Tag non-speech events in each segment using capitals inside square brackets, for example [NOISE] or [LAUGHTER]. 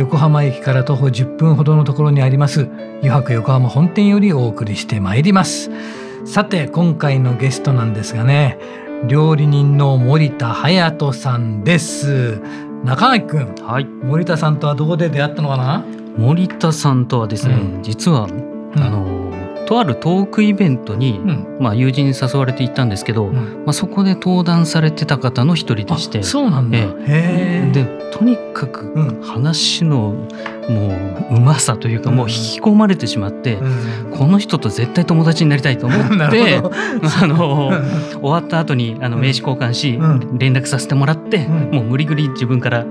横浜駅から徒歩10分ほどのところにあります油白横浜本店よりお送りしてまいります。さて今回のゲストなんですがね料理人の森田隼人さんです。中垣くん、はい、森田さんとはどこで出会ったのかな？森田さんとはですね、うん、実は、うん、あのとあるトークイベントに、うん、まあ、友人に誘われて行ったんですけど、うん、まあ、そこで登壇されてた方の一人でしてそうなんだ、えでとにかく話のもううまさというか、もう引き込まれてしまって、この人と絶対友達になりたいと思って [LAUGHS] [LAUGHS] あの [LAUGHS] 終わった後にあの名刺交換し、連絡させてもらって、もう無理ぐり自分から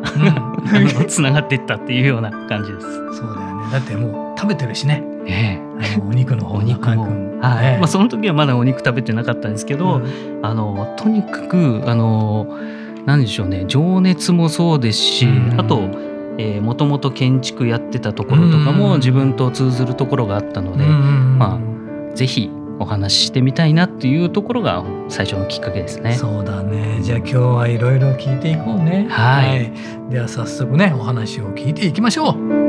つながっていったっていうような感じです。そうだよねだってもう食べてるしね。ええ、お肉のお肉も、はい、まあ、その時はまだお肉食べてなかったんですけど、うん、あのとにかくあの何でしょうね情熱もそうですし、うん、あともともと建築やってたところとかも自分と通ずるところがあったので、まあぜひお話ししてみたいなっていうところが最初のきっかけですね。そうだね。じゃあ今日はいろいろ聞いていこうね。はい、はい。では早速ねお話を聞いていきましょう。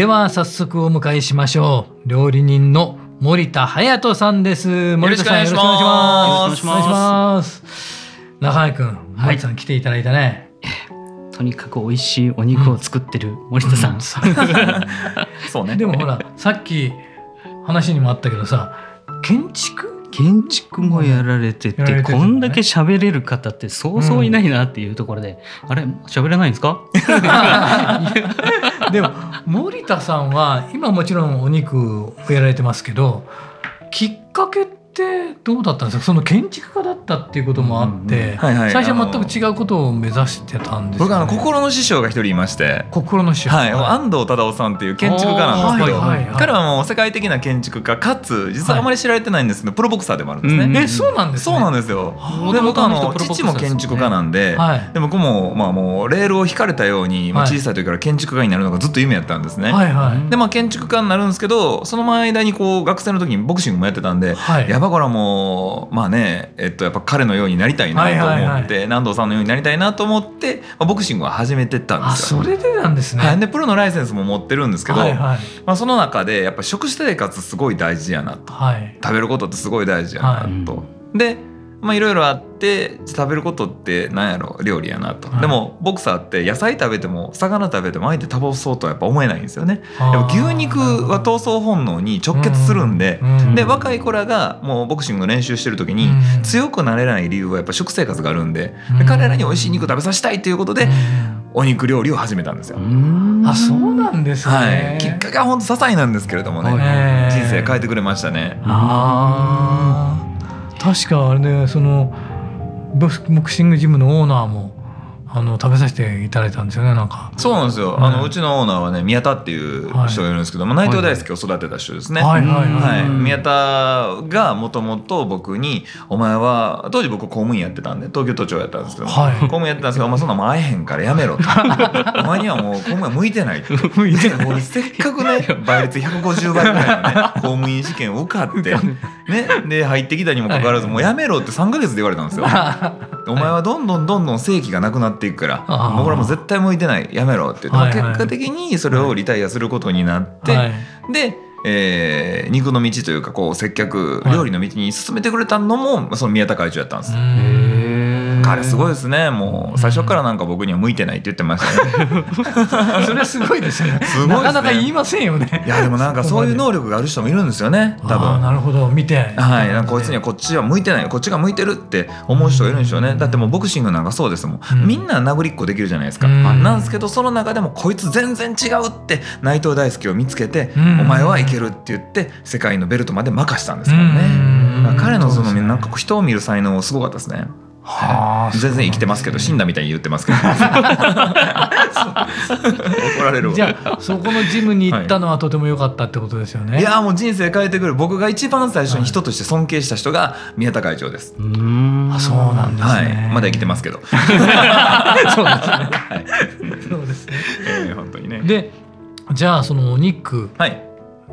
では早速お迎えしましょう。料理人の森田隼人さんです。森田さんよろしくお願いします。お願いします。中井君森田さん来ていただいたね、とにかく美味しいお肉を作ってる森田さん、うん、そうね。でもほらさっき話にもあったけどさ建築建築もやられてて、ね、こんだけ喋れる方ってそうそういないなっていうところで、うん、あれ喋れないんですか？[LAUGHS] でも森田さんは今もちろんお肉をやられてますけどきっかけってどうだったんですか？その建築家だったっていうこともあって、最初は全く違うことを目指してたんです、ね、僕あの心の師匠が一人いまして。心の師匠、はい、安藤忠夫さんっていう建築家なんですけど、彼はもう世界的な建築家かつ実はあまり知られてないんですけど、プロボクサーでもあるんですね、えそうなんです、ね、そうなんですよ。で僕あの父も建築家なんで、で僕もまあもうレールを引かれたように、まあ、小さい時から建築家になるのがずっと夢やったんですね、はいはい、でまあ建築家になるんですけどその間にこう学生の時にボクシングもやってたんで、はい、やばこれはもうまあね、えっと、やっぱ彼のようになりたいなと思って、南藤さんのようになりたいなと思って、まあ、ボクシングを始めてったんですよ。それでなんですね、はい、でプロのライセンスも持ってるんですけど、はいはい、まあ、その中でやっぱ食生活すごい大事やなと、はい、食べることってすごい大事やなと。はい、でまあいろいろあって食べることって何やろ料理やなと、はい、でもボクサーって野菜食べても魚食べても相手倒そうとはやっぱ思えないんですよね。牛肉は闘争本能に直結するんで、うん、で若い子らがもうボクシングの練習してる時に強くなれない理由はやっぱ食生活があるんでで彼らに美味しい肉食べさせたいということで、お肉料理を始めたんですよ。あ、そうなんですね。はい、きっかけは本当些細なんですけれどもね、人生変えてくれましたね。ああ。確かあれねそのボクシングジムのオーナーもあの食べさせていただいたんですよねなんか。そうなんですよ、あのうちのオーナーはね宮田っていう人がいるんですけど、はい、内藤大輔を育てた人ですね、はいはい宮田がもともと僕に「お前は当時僕公務員やってたんで東京都庁やったんですけど、はい、公務員やってたんですけど「お前そんなも会えへんからやめろ」と「[LAUGHS] お前にはもう公務員向いてない」向いてない。せっかくね倍率150倍ぐらいのね公務員試験受かってね。で入ってきたにもかかわらず「もうやめろ」って3か月で言われたんですよ。[LAUGHS] お前はどんどんどんどん正規がなくなっていくからもうこれも絶対向いてない。やめろって言って、はいはい、結果的にそれをリタイアすることになって、はい、でえー、肉の道というかこう接客料理の道に進めてくれたのもその宮田会長やったんです。彼すごいですね。もう最初からなんか僕には向いてないって言ってましたね。[LAUGHS] それすごいですね。すごい、ね、なかなか言いませんよね。いやでもなんかそういう能力がある人もいるんですよね。多分。なるほど。見て。はい。なんかこいつにはこっちは向いてないこっちが向いてるって思う人がいるんでしょうね。だってもうボクシングなんかそうですもん、うん、みんな殴りっこできるじゃないですか、うん、なんですけどその中でもこいつ全然違うって内藤大輔を見つけて、うん、お前はいけるって言って世界のベルトまで任したんですからね、彼のそのなんか人を見る才能すごかったですねはあ、全然生きてますけど死んだみたいに言ってますけど。[LAUGHS] 怒られるじゃあそこのジムに行ったのはとても良かったってことですよね、はい、いやもう人生変えてくる。僕が一番最初に人として尊敬した人が宮田会長です、はい、あそうなんですね、はい、まだ生きてますけど。[LAUGHS] そうですね、はい、そうですね、えー、本当にね。でじゃあそのお肉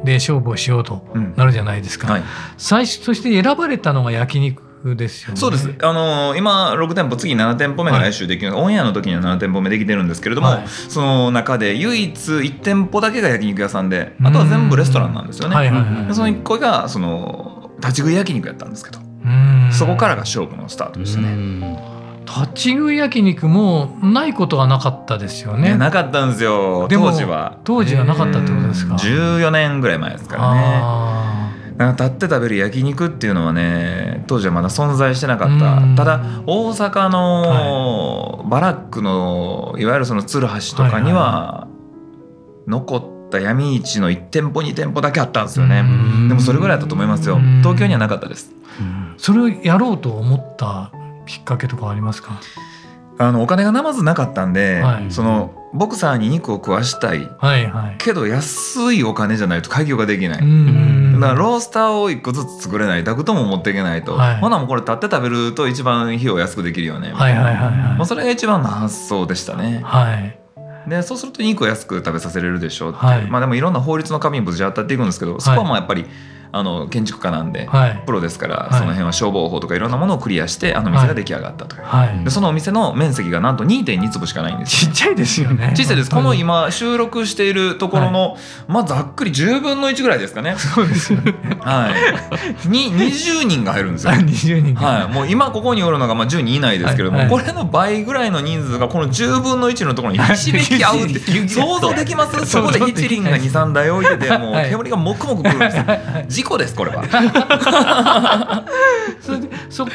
で勝負をしようとなるじゃないですか、はい、最初として選ばれたのが焼肉ですよね。そうです。あのー、今6店舗次7店舗目が来週できる、はい、オンエアの時には7店舗目できてるんですけれども、はい、その中で唯一1店舗だけが焼肉屋さんであとは全部レストランなんですよね。はいはいはい、その1個がその立ち食い焼肉やったんですけどそこからが勝負のスタートでしたね。立ち食い焼肉もないことはなかったですよね。なかったんですよ当時は。当時はなかったってことですか。14年ぐらい前ですからね。立って食べる焼肉っていうのはね当時はまだ存在してなかった。ただ大阪のバラックのいわゆるその鶴橋とかには残った闇市の1店舗2店舗だけあったんですよね。でもそれぐらいだったと思いますよ。東京にはなかったです。それをやろうと思ったきっかけとかありますか？あのお金がまずなかったんで、はい、そのボクサーに肉を食わしたい、はいはい、けど安いお金じゃないと開業ができない。だからロースターを1個ずつ作れない。ダクトも持っていけないと、はい、ほなもうこれ立って食べると一番費用安くできるよね。はいはいはいはい、まあ、それが一番の発想でしたね。はい。でそうすると肉を安く食べさせれるでしょうって、はい、まあでもいろんな法律の紙にぶち当たっていくんですけどそこはもうやっぱり、あの建築家なんで、はい、プロですから、その辺は消防法とかいろんなものをクリアしてあの店が出来上がったという、はい、でそのお店の面積がなんと2.2坪しかないんですちっちゃいですよね。小さいです。この今収録しているところの、まあざっくり10分の1ぐらいですかね。そうですよね。はい。に20人が入るんですよ。20人はい。もう今ここにおるのがまあ10人以内ですけれども、これの倍ぐらいの人数がこの10分の1のところにひしめき合うって [LAUGHS] 想像できます？そこで一輪が23台置いててもう煙がもくもくくるんですよ。事故ですこれは。[LAUGHS] それでそこ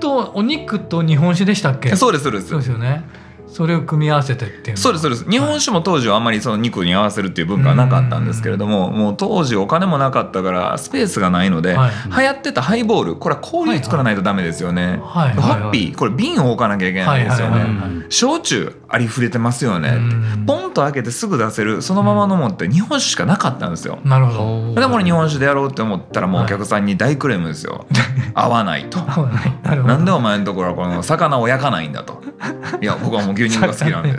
とお肉と日本酒でしたっけ？そうですそうです。そうですよね。それを組み合わせてっていうそうですそうです。日本酒も当時はあんまりその肉に合わせるっていう文化はなかったんですけれどももう当時お金もなかったからスペースがないので、はい、流行ってたハイボールこれは氷を作らないとダメですよね、はいはい、ハッピーこれ瓶を置かなきゃいけないんですよね、焼酎ありふれてますよねポンと開けてすぐ出せるそのまま飲もうって日本酒しかなかったんですよ。なるほど。でも日本酒でやろうって思ったらもうお客さんに大クレームですよ、[LAUGHS] 合わないと。なんでお前のところはこの魚を焼かないんだと。いや僕はもう牛肉が好きなんで。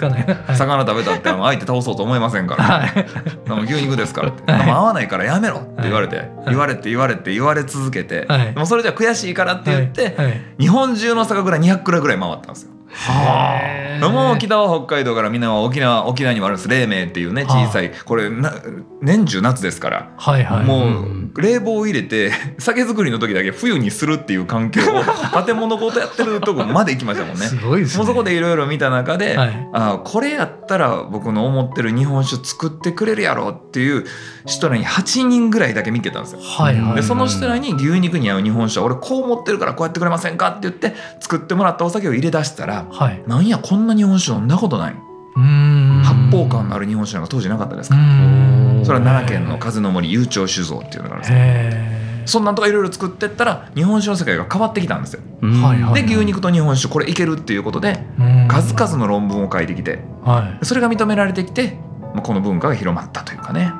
魚食べたって相手倒そうと思いませんから、はい、牛肉ですからって、合わないからやめろって言われて、言われて言われて言われ続けて、でもそれじゃ悔しいからって言って、日本中の酒蔵200蔵ぐらい回ったんですよ。はあ、もう北は北海道からみんなは沖縄沖縄にもあるんです。冷明っていうね小さいこれな年中夏ですから、はいはい、もう冷房を入れて [LAUGHS] 酒造りの時だけ冬にするっていう環境を [LAUGHS] 建物ごとやってるとこまで行きましたもんね。すごいですね。もうそこでいろいろ見た中で、はい、あこれやったら僕の思ってる日本酒作ってくれるやろっていう人らに8人ぐらいだけ見てたんですよ。はいはいはい、でその人らに牛肉に合う日本酒は俺こう思ってるからこうやってくれませんかって言って作ってもらったお酒を入れ出したら、はい、なんやこんな日本酒飲んだことない。発泡感のある日本酒なんか当時なかったですか？らそれは奈良県の風の森悠長酒造っていうのがあるんですよそんなんとかいろいろ作ってったら日本酒の世界が変わってきたんですよ。で牛肉と日本酒これいけるっていうことで数々の論文を書いてきて、それが認められてきてこの文化が広まったというかね。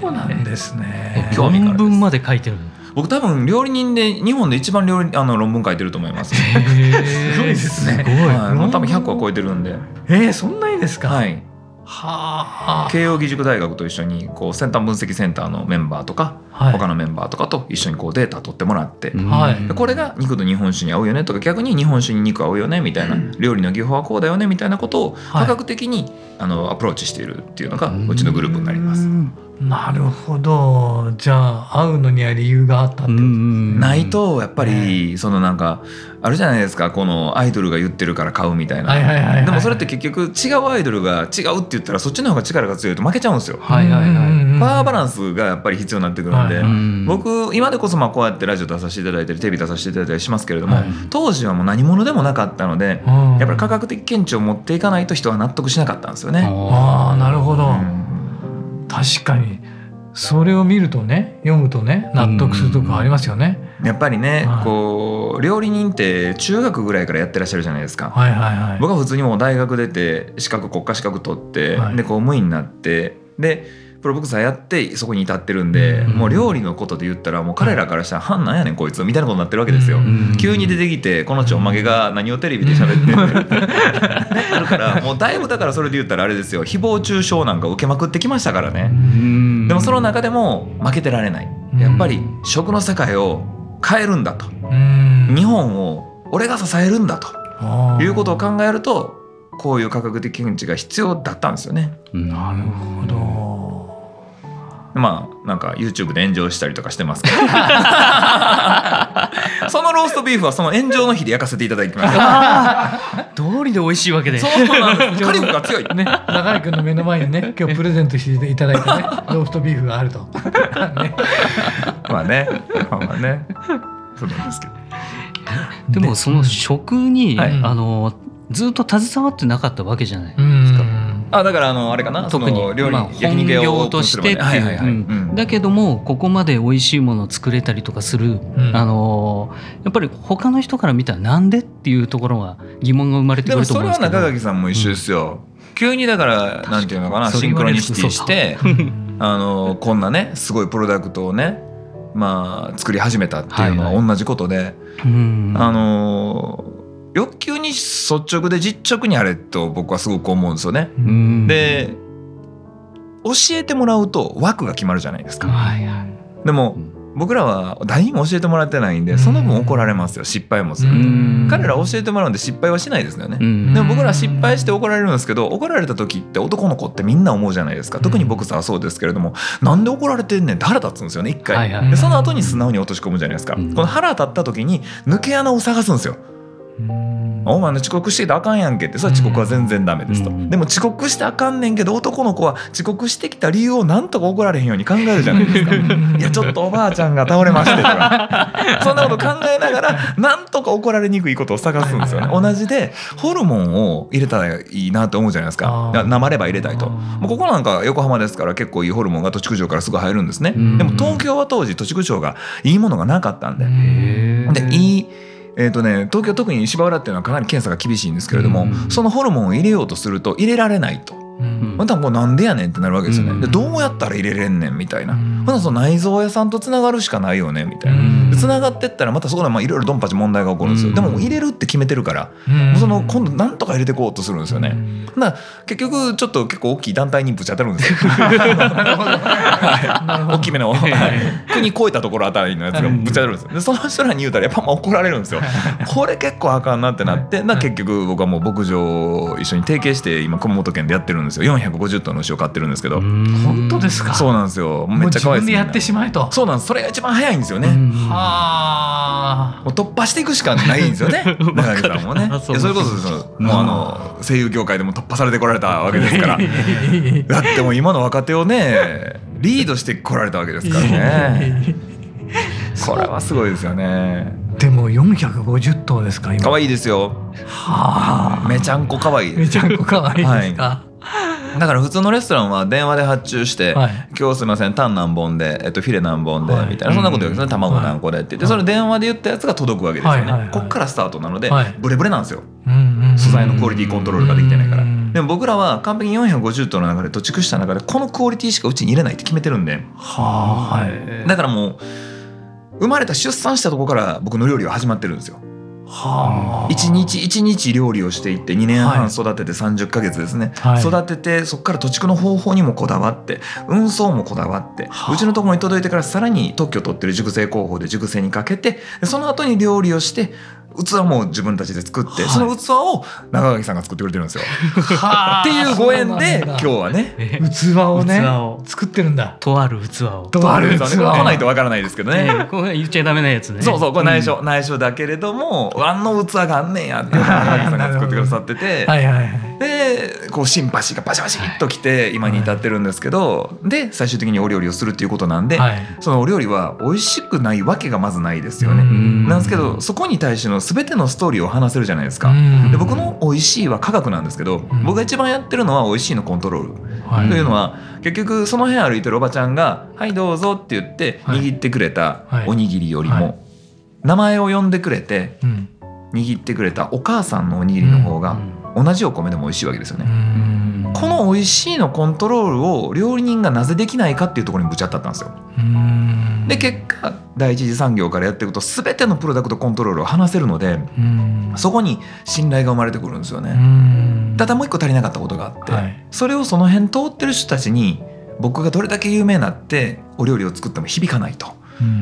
そうなんですね。論文まで書いてる僕多分料理人で日本で一番料理あの論文書いてると思います。[LAUGHS] すごいですね。すごい。はい、もう多分100は超えてるんで。えー、そんなにですか？はい。はあ、慶應義塾大学と一緒にこう先端分析センターのメンバーとか、はい、他のメンバーとかと一緒にこうデータ取ってもらって、はい、これが肉と日本酒に合うよねとか逆に日本酒に肉合うよねみたいな、うん、料理の技法はこうだよねみたいなことを科学的に、はい、あのアプローチしているっていうのがうちのグループになります。なるほど。じゃあ会うのには理由があったってことですね。ないとやっぱり、ね、そのなんかあるじゃないですか。このアイドルが言ってるから買うみたいな、はいはいはいはい、でもそれって結局違うアイドルが違うって言ったらそっちの方が力が強いと負けちゃうんですよ、はいはいはい、パワーバランスがやっぱり必要になってくるんで、はい、僕今でこそまあこうやってラジオ出させていただいたりテレビ出させていただいたりしますけれども、はい、当時はもう何者でもなかったので、やっぱり価格的見地を持っていかないと人は納得しなかったんですよね。ああなるほど、うん、確かに。それを見るとね読むとね納得するとこありますよね。やっぱりね、はい、こう料理人って中学ぐらいからやってらっしゃるじゃないですか。はいはいはい、僕は普通にもう大学出て資格国家資格取って、はい、で公務員になってでプロボクサーやってそこに至ってるんで、うん、もう料理のことで言ったらもう彼らからしたら「はんなんやねんこいつ」みたいなことになってるわけですよ。うん、急に出てきてこのちょんまげが何をテレビで喋ってる [LAUGHS] あるからもうだいぶだからそれで言ったらあれですよ誹謗中傷なんか受けまくってきましたからね。でもその中でも負けてられない。やっぱり食の世界を変えるんだと。日本を俺が支えるんだということを考えるとこういう価格的見地が必要だったんですよね。なるほど。まあなんか YouTube で炎上したりとかしてますけど。[LAUGHS] そのローストビーフはその炎上の日で焼かせていただきました。通りで美味しいわけで。そうなんです。火力が強い。ね中井君の目の前にね今日プレゼントしていただいたねローストビーフがあると、[LAUGHS] ね、まあねまあまあね。そうなんですけど。でもその食に、はい、あのずっと携わってなかったわけじゃない。ですか。あだからあのあれかな？特に。料理、まあ、焼肉屋をとしてっていう。だけどもここまで美味しいものを作れたりとかする、うん、あのやっぱり他の人から見たらなんでっていうところが疑問が生まれてくると思うんですけど。それは中垣さんも一緒ですよ、うん、急にだからなんていうのかな？シンクロニシティしてあのこんなねすごいプロダクトをねまあ作り始めたっていうのは同じことで、はいはい、あの欲求に率直で実直にあれと僕はすごく思うんですよね。で教えてもらうと枠が決まるじゃないですか。はいはい、でも僕らは誰にも教えてもらってないんでその分怒られますよ失敗もする。と彼ら教えてもらうんで失敗はしないですよね。でも僕ら失敗して怒られるんですけど怒られた時って男の子ってみんな思うじゃないですか。特に僕さはそうですけれどもなんで怒られてんねんって腹立つんですよね一回。でその後に素直に落とし込むじゃないですか。この腹立った時に抜け穴を探すんですよお前の遅刻してたらあかんやんけって。それは遅刻は全然ダメですと、でも遅刻してあかんねんけど男の子は遅刻してきた理由をなんとか怒られへんように考えるじゃないですか。いやちょっとおばあちゃんが倒れましてとか。[LAUGHS] そんなこと考えながらなんとか怒られにくいことを探すんですよね。同じでホルモンを入れたらいいなと思うじゃないですか。生レバー入れたいと。もうここなんか横浜ですから結構いいホルモンが土地区長からすぐ入るんですね。でも東京は当時土地区長がいいものがなかったんで。でいいえーとね、東京特に芝浦っていうのはかなり検査が厳しいんですけれども、うん、そのホルモンを入れようとすると入れられないと。またこうなんでやねんってなるわけですよね。でどうやったら入れれんねんみたいな。まだその内臓屋さんとつながるしかないよねみたいな。つながってったらまたそこでいろいろドンパチ問題が起こるんですよ。でも入れるって決めてるから、もうその今度なんとか入れていこうとするんですよね。だ結局ちょっと結構大きい団体にぶち当たるんですよ。[LAUGHS] 大きめの国超えたところあたりのやつがぶち当たるんですよ。でその人らに言うたらやっぱ怒られるんですよ。これ結構あかんなってなって結局僕はもう牧場を一緒に提携して今熊本県でやってるんですよ。450頭の牛を飼ってるんですけど。本当ですか？そうなんですよ。めっちゃ可愛いです、ね、やってしまえと。そうなんです。それが一番早いんですよね。はあ。突破していくしかないんですよね。[LAUGHS] 中木さんもね。それこそもうあの声優業界でも突破されてこられたわけですから。[LAUGHS] だってもう今の若手をねリードしてこられたわけですからね。これはすごいですよね。でも450頭ですか今。可愛いですよ。はあ。めちゃんこ可愛いめちゃんこ可愛いですか、はい [LAUGHS] だから普通のレストランは電話で発注して、はい、今日すみませんタン何本で、えっと、フィレ何本で、はい、みたいな。そんなこと言うんですね、卵何個でって言って、それ電話で言ったやつが届くわけですよね、こっからスタートなので、ブレブレなんですよ、素材のクオリティコントロールができてないから。でも僕らは完璧に450頭の中で土地区した中でこのクオリティしかうちに入れないって決めてるんで、はい、だからもう生まれた出産したとこから僕の料理は始まってるんですよ。はあ、1日1日料理をしていって2年半育てて30か月ですね、はい、育ててそこから土地区の方法にもこだわって運送もこだわって、はあ、うちのところに届いてからさらに特許取ってる熟成工法で熟成にかけてその後に料理をして器も自分たちで作って、はい、その器を中垣さんが作ってくれてるんですよ。っていうご縁で今日はね器をね作ってるんだ。とある器を。とある器を。来ないとわからないですけどね。これ言っちゃダメなやつね。そうそうこれ内緒、うん、内緒だけれどもあの器があんねんやって中垣さんが作ってくださってて。はいはいはい。でこうシンパシーがバシバシッときて今に至ってるんですけど、で最終的にお料理をするっていうことなんで、はい、そのお料理は美味しくないわけがまずないですよね。なんですけどそこに対しての全てのストーリーを話せるじゃないですか。で僕の美味しいは科学なんですけど、僕が一番やってるのは美味しいのコントロール、というのは結局その辺歩いてるおばちゃんが「はいどうぞ」って言って握ってくれたおにぎりよりも、名前を呼んでくれて握ってくれたお母さんのおにぎりの方が同じお米でも美味しいわけですよね。この美味しいのコントロールを料理人がなぜできないかっていうところにぶち当たったんですよ。で結果第一次産業からやっていくと全てのプロダクトコントロールを話せるのでそこに信頼が生まれてくるんですよね。ただもう一個足りなかったことがあって、はい、それをその辺通ってる人たちに僕がどれだけ有名になってお料理を作っても響かないと。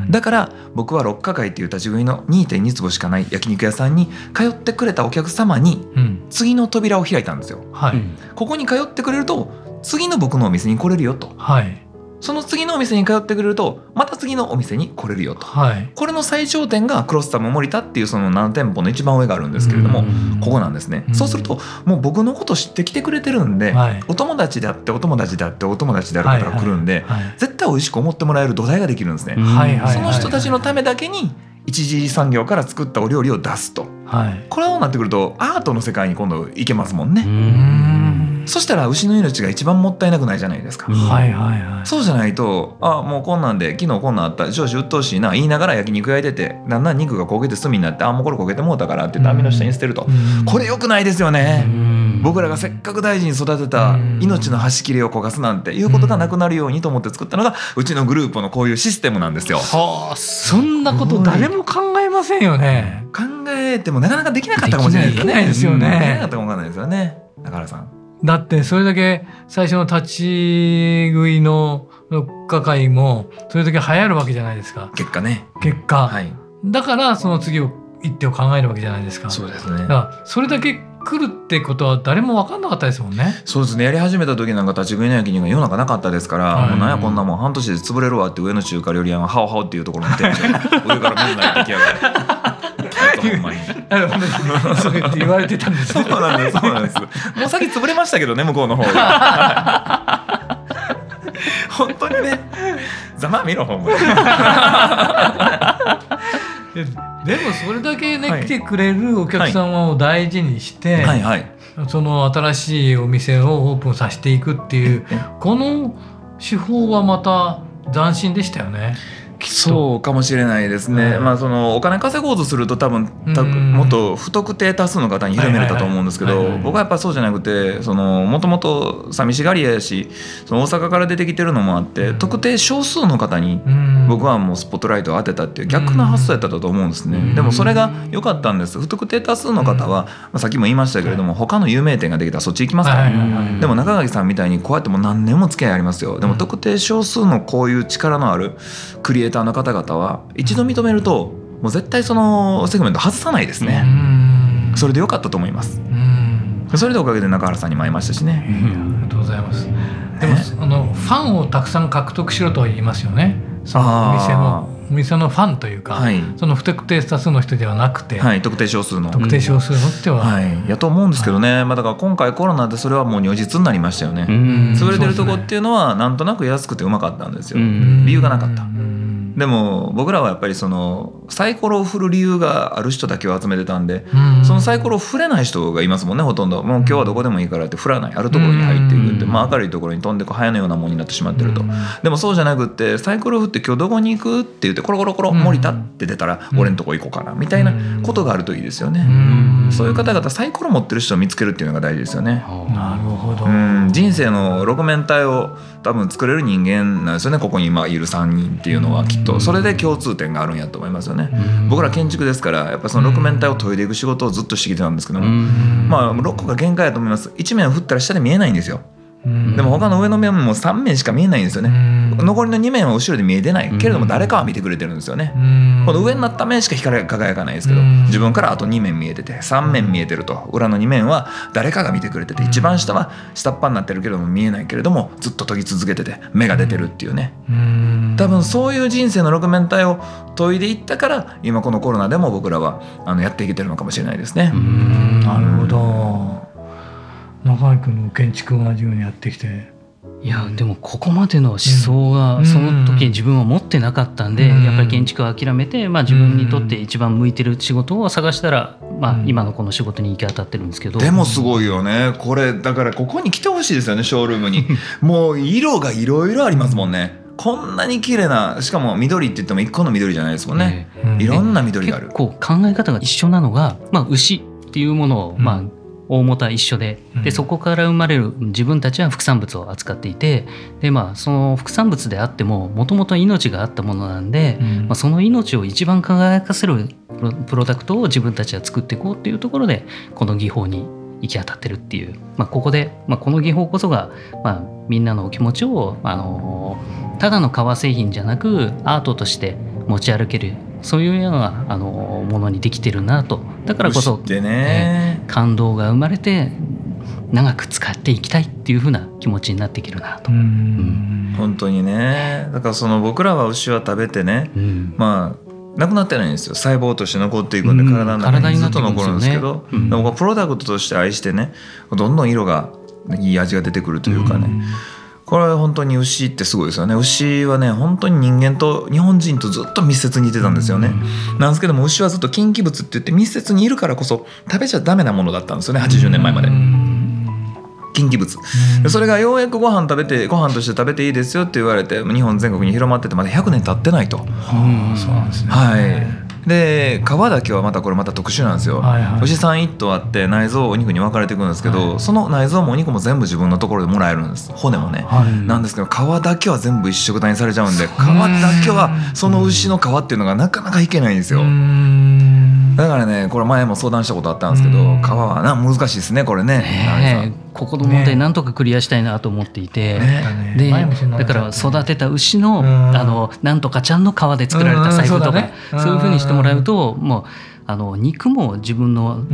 だから僕は六花会っていう立ち食いの2.2坪しかない焼肉屋さんに通ってくれたお客様に次の扉を開いたんですよ。はい、ここに通ってくれると次の僕のお店に来れるよと。はい、その次のお店に通ってくれるとまた次のお店に来れるよと、はい、これの最頂点がクロスタム森田っていうその7店舗の一番上があるんですけれどもここなんですね。そうするともう僕のこと知ってきてくれてるんで、はい、お友達であってお友達であってお友達である方が来るんで、はい。はい、絶対美味しく思ってもらえる土台ができるんですね、その人たちのためだけに一次産業から作ったお料理を出すと、はい、これをなってくるとアートの世界に今度いけますもんね。そしたら牛の命が一番もったいなくないじゃないですか。はいはいはい。そうじゃないと、あもうこんなんで昨日こんなんあった上司鬱陶しいな言いながら焼肉焼いててだんだん肉が焦げて炭になってあもうこれ焦げてもうたからって網の下に捨てると、これよくないですよね。僕らがせっかく大事に育てた命の端切れを焦がすなんていうことがなくなるようにと思って作ったのがうちのグループのこういうシステムなんですよ。はあそんなこと誰も考えませんよね。考えてもなかなかできなかったかもしれないですよね。できないですよね。できなかったかもわかんないですよね。中原さん。だってそれだけ最初の立ち食いの家会もそれだけ流行るわけじゃないですか。結果ね。結果、はい、だからその次を一手を考えるわけじゃないですか。そうですね。だからそれだけ来るってことは誰も分かんなかったですもんね。そうですね。やり始めた時なんか立ち食いの焼肉が世の中なかったですから、はい、もうなんやこんなもん半年で潰れるわって上の中華料理屋がハオハオっていうところに行って上から水ない出来上がるほんまに。そう言って言われてたんです。そうなんです。そうなんです。もう先潰れましたけどね向こうの方が。本当にね。ざま見ろほんまに。でもそれだけね、はい、来てくれるお客様を大事にして、はいはい、その新しいお店をオープンさせていくっていうこの手法はまた斬新でしたよね。そうかもしれないですね、まあ、そのお金稼ごうとすると多分たもっと不特定多数の方に広めれたと思うんですけど僕はやっぱそうじゃなくてもともと寂しがり屋やしその大阪から出てきてるのもあって特定少数の方に僕はもうスポットライトを当てたっていう逆な発想やったと思うんですね。でもそれが良かったんです。不特定多数の方は、まあ、さっきも言いましたけれども他の有名店ができたらそっち行きますから、でも中垣さんみたいにこうやってもう何年も付き合いありますよ。でも特定少数のこういう力のあるクリエイターの方々は一度認めるともう絶対そのセグメント外さないですね。それでよかったと思います。それでおかげで中原さんにも会いましたしね、ありがとうございます。でもあのファンをたくさん獲得しろとは言いますよね。そのお店のお店のファンというか、はい、その不特定多数の人ではなくて、はい、特定少数の。特定少数のっては、はい、やと思うんですけどね、まあ、だから今回コロナでそれはもう如実になりましたよね。潰れてるとこっていうのはなんとなく安くてうまかったんですよ。理由がなかったでも僕らはやっぱりそのサイコロを振る理由がある人だけを集めてたんで、そのサイコロを振れない人がいますもんねほとんど。もう今日はどこでもいいからって振らないあるところに入っていくって、まあ、明るいところに飛んでこう早のようなものになってしまってると、でもそうじゃなくってサイコロ振って今日どこに行くって言ってコロコロコロ森田って出たら俺んとこ行こうかなみたいなことがあるといいですよね、そういう方々サイコロ持ってる人を見つけるっていうのが大事ですよね。なるほど。人生の6面体を多分作れる人間なんですよねここに今いる3人っていうのはきっとそれで共通点があるんやと思いますよね。僕ら建築ですからやっぱその6面体を研いでいく仕事をずっとしてきてたんですけどもまあ6個が限界だと思います。1面を振ったら下で見えないんですよ。でも他の上の面も3面しか見えないんですよね。残りの2面は後ろで見えてない。けれども誰かは見てくれてるんですよね。この上になった面しか光が輝かないですけど自分からあと2面見えてて3面見えてると裏の2面は誰かが見てくれてて一番下は下っ端になってるけども見えないけれどもずっと研ぎ続けてて目が出てるっていうね。多分そういう人生の6面体を研いでいったから今このコロナでも僕らはあのやっていけてるのかもしれないですね。なるほど中井君の建築同じようにやってきて。いやでもここまでの思想がその時自分は持ってなかったんで、やっぱり建築を諦めて、まあ、自分にとって一番向いてる仕事を探したら、まあ、今のこの仕事に行き当たってるんですけど。でもすごいよね。これだからここに来てほしいですよねショールームに。[LAUGHS] もう色がいろいろありますもんね。こんなに綺麗なしかも緑って言っても一個の緑じゃないですもんね、いろんな緑がある。結構考え方が一緒なのが、まあ、牛っていうものを、まあ、大元は一緒で。でそこから生まれる自分たちは副産物を扱っていてで、まあ、その副産物であってももともと命があったものなんで、まあ、その命を一番輝かせるプロダクトを自分たちは作っていこうっていうところでこの技法に行き当たってるっていう、まあ、ここで、まあ、この技法こそが、まあ、みんなの気持ちを、あのただの革製品じゃなくアートとして持ち歩けるそういうようなあのものにできてるなと。だからこそ、ね、感動が生まれて長く使っていきたいっていうふうな気持ちになっていけるなと。うん、本当にね。だからその僕らは牛は食べてね、うん、まあなくなってないんですよ。細胞として残っていくんで体の中にずっと残るんですけど、うん、でもプロダクトとして愛してねどんどん色がいい味が出てくるというかね、これは本当に牛ってすごいですよね。牛はね本当に人間と日本人とずっと密接にいてたんですよね、うん、なんですけども牛はずっと禁忌物って言って密接にいるからこそ食べちゃダメなものだったんですよね。80年前まで。禁忌物、うん、それがようやくご飯食べてご飯として食べていいですよって言われて日本全国に広まっててまだ100年経ってないと。はあ、そうなんですね、はいで皮だけはまたこれまた特殊なんですよ、はいはい、牛さん1頭あって内臓お肉に分かれていくんですけど、はい、その内臓もお肉も全部自分のところでもらえるんです。骨もね、はい、なんですけど皮だけは全部一色体にされちゃうんで皮だけはその牛の皮っていうのがなかなかいけないんですよ。だからねこれ前も相談したことあったんですけど皮はな難しいですねこれね。ねここの問題なんとかクリアしたいなと思っていて、ね、でだから育てた牛のあのなんとかちゃんの皮で作られた財布とかそういうふうにしてもらうともうあの肉も自分の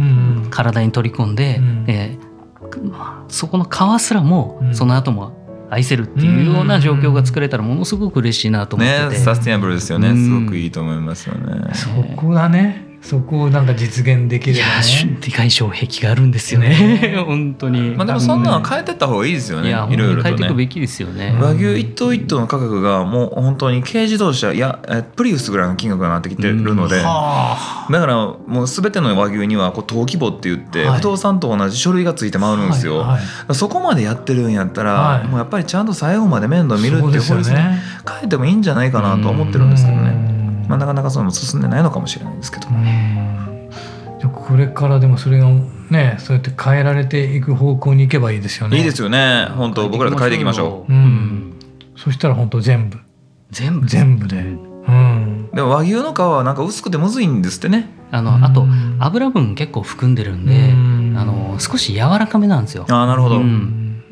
体に取り込んで、えー、そこの皮すらもその後も愛せるっていうような状況が作れたらものすごく嬉しいなと思ってて、ね、サスティナブルですよね、すごくいいと思いますよね。そこだねそこをなんか実現できればね。でかい障壁があるんですよね。[LAUGHS] 本当に。まあでもそんなの変えてった方がいいですよね。いろいろと、ね、変えていくべきですよね。和牛一頭一頭の価格がもう本当に軽自動車いやプリウスぐらいの金額になってきてるので、だからもう全ての和牛にはこう登記簿って言って、不動産と同じ書類がついて回るんですよ、はいはい、そこまでやってるんやったら、はい、もうやっぱりちゃんと最後まで面倒見るっていう法律に変えてもいいんじゃないかなと思ってるんですけどね。まあ、なかなかそれも進んでないのかもしれないですけど。じゃこれからでもそれがねそうやって変えられていく方向に行けばいいですよね。いいですよね。本当僕らで変えていきましょう。うん。そしたら本当全部全部？全部で。うん。でも和牛の皮はなんか薄くてむずいんですってね。あのあと油分結構含んでるんで、あの少し柔らかめなんですよ。あなるほど。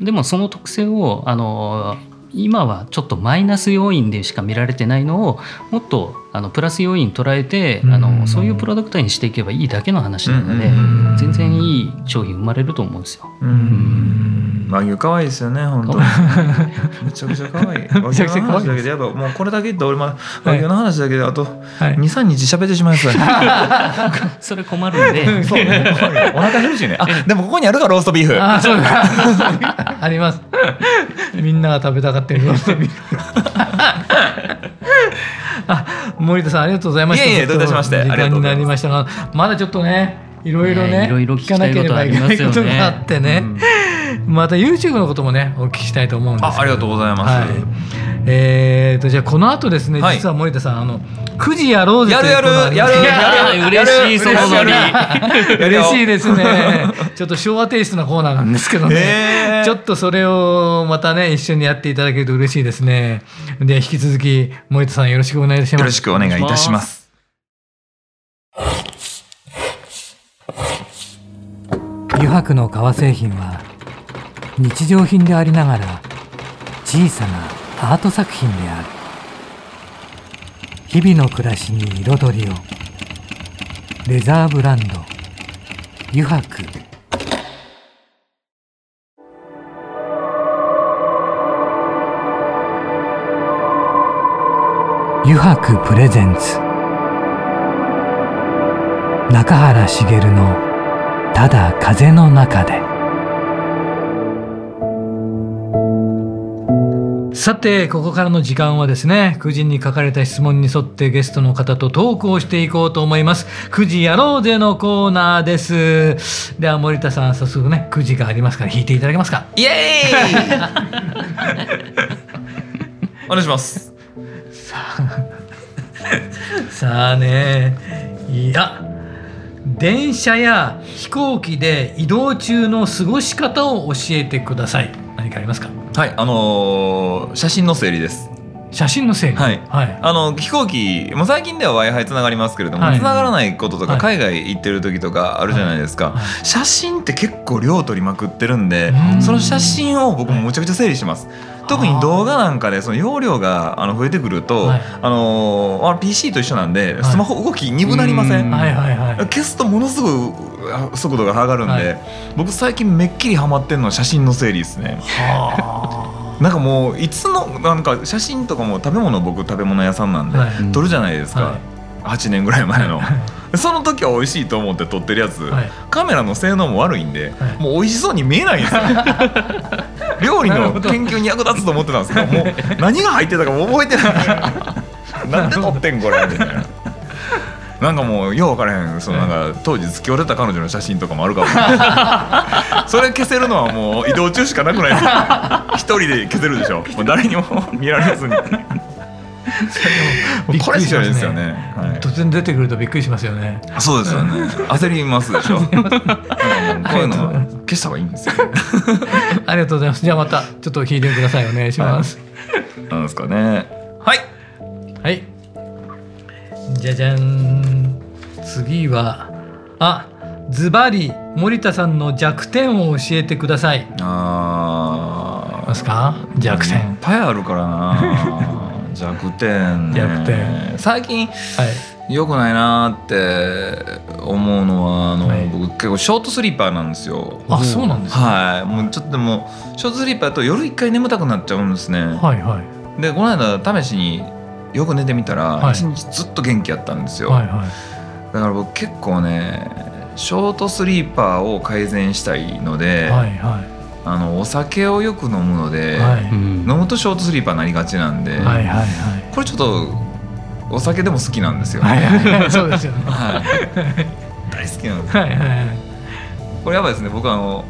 でもその特性をあの今はちょっとマイナス要因でしか見られてないのをもっとあのプラス要因捉えて、あのそういうプロダクトにしていけばいいだけの話なので、全然いい商品生まれると思うんですよ。和牛可愛いですよね本当。めちゃくちゃ可愛い。[LAUGHS] 和牛の話だけでやっぱもうこれだけって俺も和牛の話だけであと23日喋ってしまいそう [LAUGHS] それ困るんで。[LAUGHS] そう、ね、お腹減るしね。あでもここにあるかローストビーフ。あそうあります。みんなが食べたがってるローストビーフ。あ森田さんありがとうございました。いえいえどういたしまして。時間になりましたが、まだちょっとね、いろいろね、いろいろ聞かなければいけないことがあってね、うん、また YouTube のこともね、お聞きしたいと思うんですあありがとうございます。はい、えーとじゃあこの後ですね、実は森田さんあの9時やろうぜやるやるやるやる。[LAUGHS] 嬉しいそのノリ。[LAUGHS] 嬉しいですね。ちょっと昭和テイストなコーナーなんですけどね、ちょっとそれをまたね一緒にやっていただけると嬉しいですね。で引き続き森田さんよろしくお願いします。よろしくお願いいたします。油白の革製品は日常品でありながら小さなアート作品である。日々の暮らしに彩りを。レザーブランド。油白油白プレゼンツ。中原茂の「ただ風の中で」さてここからの時間はですね9時に書かれた質問に沿ってゲストの方とトークをしていこうと思います。9時やろうぜのコーナーです。では森田さん早速ね9時がありますから弾いていただけますか？イエーイ！[LAUGHS] お願いします。さあさあねいや電車や飛行機で移動中の過ごし方を教えてください。何かありますか？はいあのー、写真の整理です。写真の整理？はい、はい、あの飛行機もう最近では w i f i つながりますけれども、はい、つながらないこととか、海外行ってる時とかあるじゃないですか、はい、写真って結構量取りまくってるんでその写真を僕もむちゃくちゃ整理します、特に動画なんかでその容量があの増えてくると、はい、あのー、PC と一緒なんでスマホ動き鈍なりません、はいはいはい、消すとものすごい速度が上がるんで、はい、僕最近めっきりハマってるのは写真の整理ですね。なんかもういつのなんか写真とかも食べ物僕食べ物屋さんなんで、撮るじゃないですか、はい、8年ぐらい前の。その時は美味しいと思って撮ってるやつ、はい、カメラの性能も悪いんで、はい、もう美味しそうに見えないんですよ [LAUGHS] 料理の研究に役立つと思ってたんですけどもう [LAUGHS] 何が入ってたかも覚えてない。[LAUGHS] なんで撮ってんこれみたいな。なんかもうよう分からへんそのなんか当時付き合ってた彼女の写真とかもあるかも。[LAUGHS] それ消せるのはもう移動中しかなくない一人で消せるでしょ？もう誰にも見られずに [LAUGHS] これしかないですよね、はい、突然出てくるとびっくりしますよね。そうですよね。焦りますでしょ。こういうの消した方がいいんですよ、ね、[LAUGHS] ありがとうございます。じゃあまたちょっと聞いてくださいお願いします、はい、なんですかね。はい。はい。じゃじゃん。次はあズバリ森田さんの弱点を教えてください。あますか？弱点。いっぱいあるからな弱点、ね、弱点。最近、はい、よくないなって思うのはあの、はい、僕結構ショートスリーパーなんですよ。あそうなんですか、はい。もうちょっとでもショートスリーパーと夜一回眠たくなっちゃうんですね。はいはい。でこの間試しによく寝てみたら一日ずっと元気やったんですよ、はいはい、だから僕結構ねショートスリーパーを改善したいので、はいはいあのお酒をよく飲むので、はい、飲むとショートスリーパーになりがちなんで、はいはいはい、これちょっとお酒でも好きなんですよ、ね、はいはい。はい、そうですよね、はい、大好きなんです、はいはいはい、これやばいですね。僕あの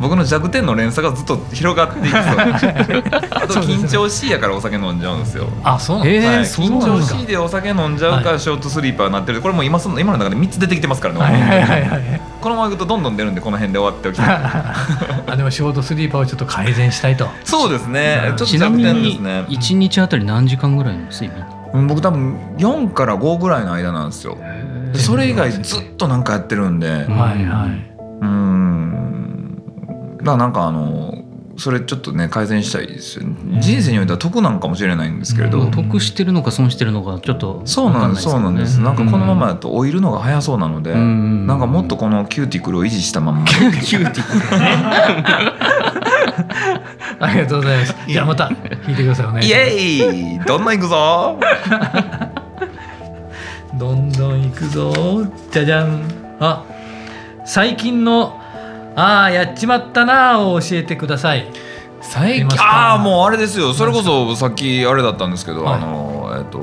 僕の弱点の連鎖がずっと広がっていく [LAUGHS] あと緊張しいやからお酒飲んじゃうんですよ。あそうなんです、はい、緊張しいでお酒飲んじゃうからショートスリーパーになってる。これも今その今の中で3つ出てきてますからね、はいはいはいはい、このままいくとどんどん出るんでこの辺で終わっておきたい。[LAUGHS] あでもショートスリーパーをちょっと改善したいと。そうですね。ちょっと弱点ですね。1日あたり何時間ぐらいの睡眠僕多分4から5ぐらいの間なんですよ。それ以外ずっとなんかやってるんで。はいはい。うんだなんかあのそれちょっとね改善したいですよ、ね、人生においては得なんかもしれないんですけれど、うん、得してるのか損してるのかちょっと、ね、そうなんですそうなんです。なんかこのままだと老いるのが早そうなので、うん、なんかもっとこのキューティクルを維持したまま。[LAUGHS] キューティクルね。[LAUGHS] ありがとうございます。じゃあまた聞いてください。ねイエイ。どんどんいくぞ。[LAUGHS] どんどんいくぞ。じゃじゃん。あ最近のああやっちまったなを教えてください。最近ああもうあれですよ。それこそさっきあれだったんですけど、はい、あのえっ、と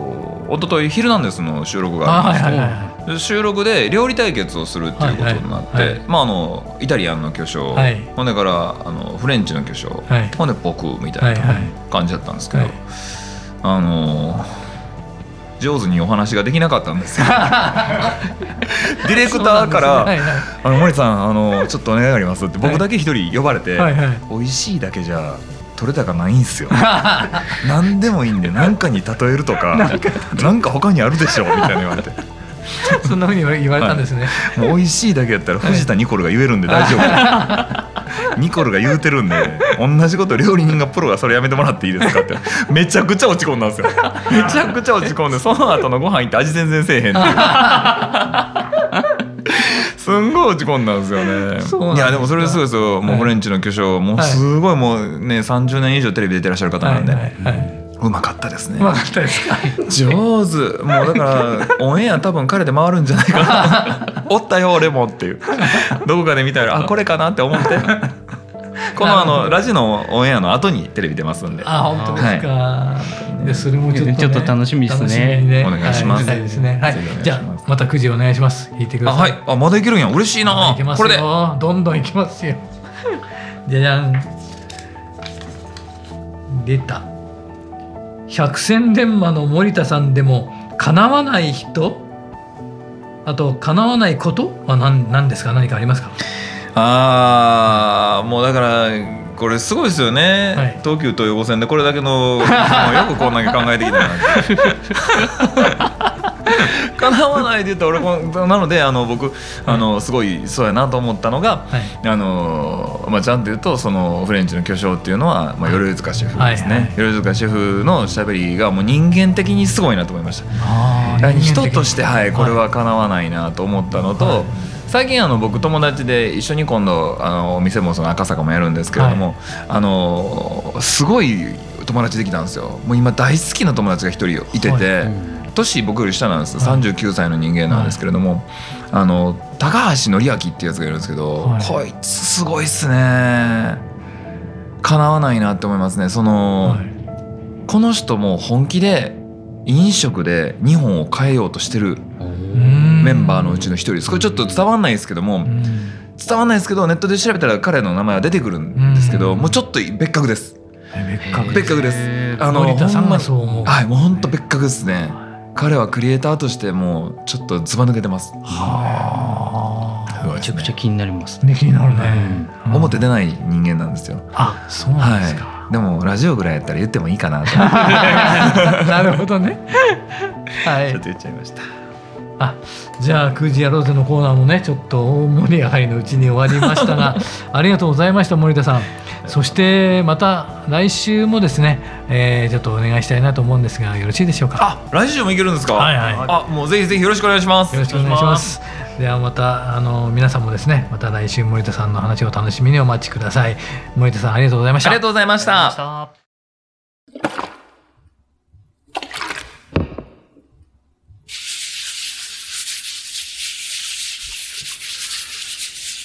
一昨日ヒルナンデスの収録がありまして、はいはいはい、収録で料理対決をするっていうことになって、はいはいはい、まああのイタリアンの巨匠、はい、ほんでからあのフレンチの巨匠、はい、ほんで僕みたいな感じだったんですけど、あの上手にお話ができなかったんですよ。[LAUGHS] ディレクターから「はいはい、あの森さんあのちょっとお願いがあります」って僕だけ一人呼ばれて、はいはい、美味しいだけじゃ取れたかないんすよ。[LAUGHS] 何でもいいんで何かに例えるとか何か他にあるでしょみたいな言われて。そんなふうに言われたんですね、はい、もう美味しいだけやったら藤田ニコルが言えるんで大丈夫 [LAUGHS] ニコルが言うてるんで同じこと料理人がプロがそれやめてもらっていいですかってめちゃくちゃ落ち込んだんですよめちゃくちゃ落ち込んでその後のご飯行って味全然せえへんっていうすんごい落ち込んだんですよね。いやでもそれすごいですよ。もうフレンチの巨匠、もうすごいもうね30年以上テレビ出てらっしゃる方なんで。うまかったですね。うまかったですか？上手。もうだからオンエア多分彼で回るんじゃないかな。[LAUGHS] おったよ俺もっていう。どこかで見たらあこれかなって思って。[LAUGHS] このあのラジのオンエアの後にテレビ出ますんで。あ本当ですか。はい、でそれもちょっと、ね、ちょっと楽しみですね。ねお願いします。はい、ですね。はい。じゃあまた9時お願いします。引いてください。はい。あまだいけるんや。嬉しいな。これでどんどんいきますよ。じゃじゃん。出た。百戦錬磨の森田さんでも叶わない人？あと叶わないこと？は何何ですか？何かありますか？ああもうだからこれすごいですよね、はい、東急東横線でこれだけの [LAUGHS] よくこんだけ考えてきたな [LAUGHS] 叶わないで言ったら俺なのであの僕あのすごいそうやなと思ったのが、はい、あのまあちゃんと言うとそのフレンチの巨匠っていうのは、まあ、鎧塚シェフですね、鎧塚シェフのしゃべりがもう人間的にすごいなと思いました。人としてはいこれは叶わないなと思ったのと、はい最近あの僕友達で一緒に今度あのお店もその赤坂もやるんですけれども、はい、あのすごい友達できたんですよ。もう今大好きな友達が一人いてて、はい。年僕より下なんです39歳の人間なんですけれども、はい、あの高橋紀明っていうやつがいるんですけど、はい、こいつすごいっすね。かなわないなって思いますね。その、はい、この人も本気で飲食で日本を変えようとしてるメンバーのうちの一人ですこれちょっと伝わんないですけども伝わんないですけどネットで調べたら彼の名前は出てくるんですけどもうちょっと別格です別格ですあの森田さんがそう思うはいもう本当別格ですね彼はクリエイターとしてもちょっとずば抜けてます。はあ、めちゃくちゃ気になります。ね、気になるね、うん。表出ない人間なんですよ。あ、そうなんですか。はい、でもラジオぐらいやったら言ってもいいかなと。[LAUGHS] なるほどね。[LAUGHS] はい。ちょっと言っちゃいました。あじゃあ「空時やろうぜ」のコーナーもねちょっと大盛り上がりのうちに終わりましたが [LAUGHS] ありがとうございました森田さん。そしてまた来週もですね、えー、ちょっとお願いしたいなと思うんですがよろしいでしょうか？あ来週もいけるんですか？はいはい。あもうぜひぜひよろしくお願いします。よろしくお願いします。ではまたあの皆さんもですねまた来週森田さんの話を楽しみにお待ちください。森田さんありがとうございました。ありがとうございました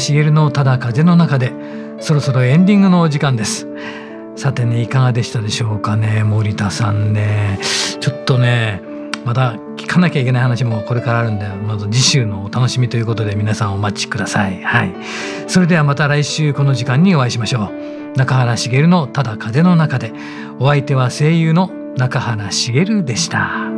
茂のただ風の中でそろそろエンディングのお時間です。さてねいかがでしたでしょうかね森田さんね。ちょっとねまた聞かなきゃいけない話もこれからあるんでまず次週のお楽しみということで皆さんお待ちください。はい。それではまた来週この時間にお会いしましょう。中原茂のただ風の中で。お相手は声優の中原茂でした。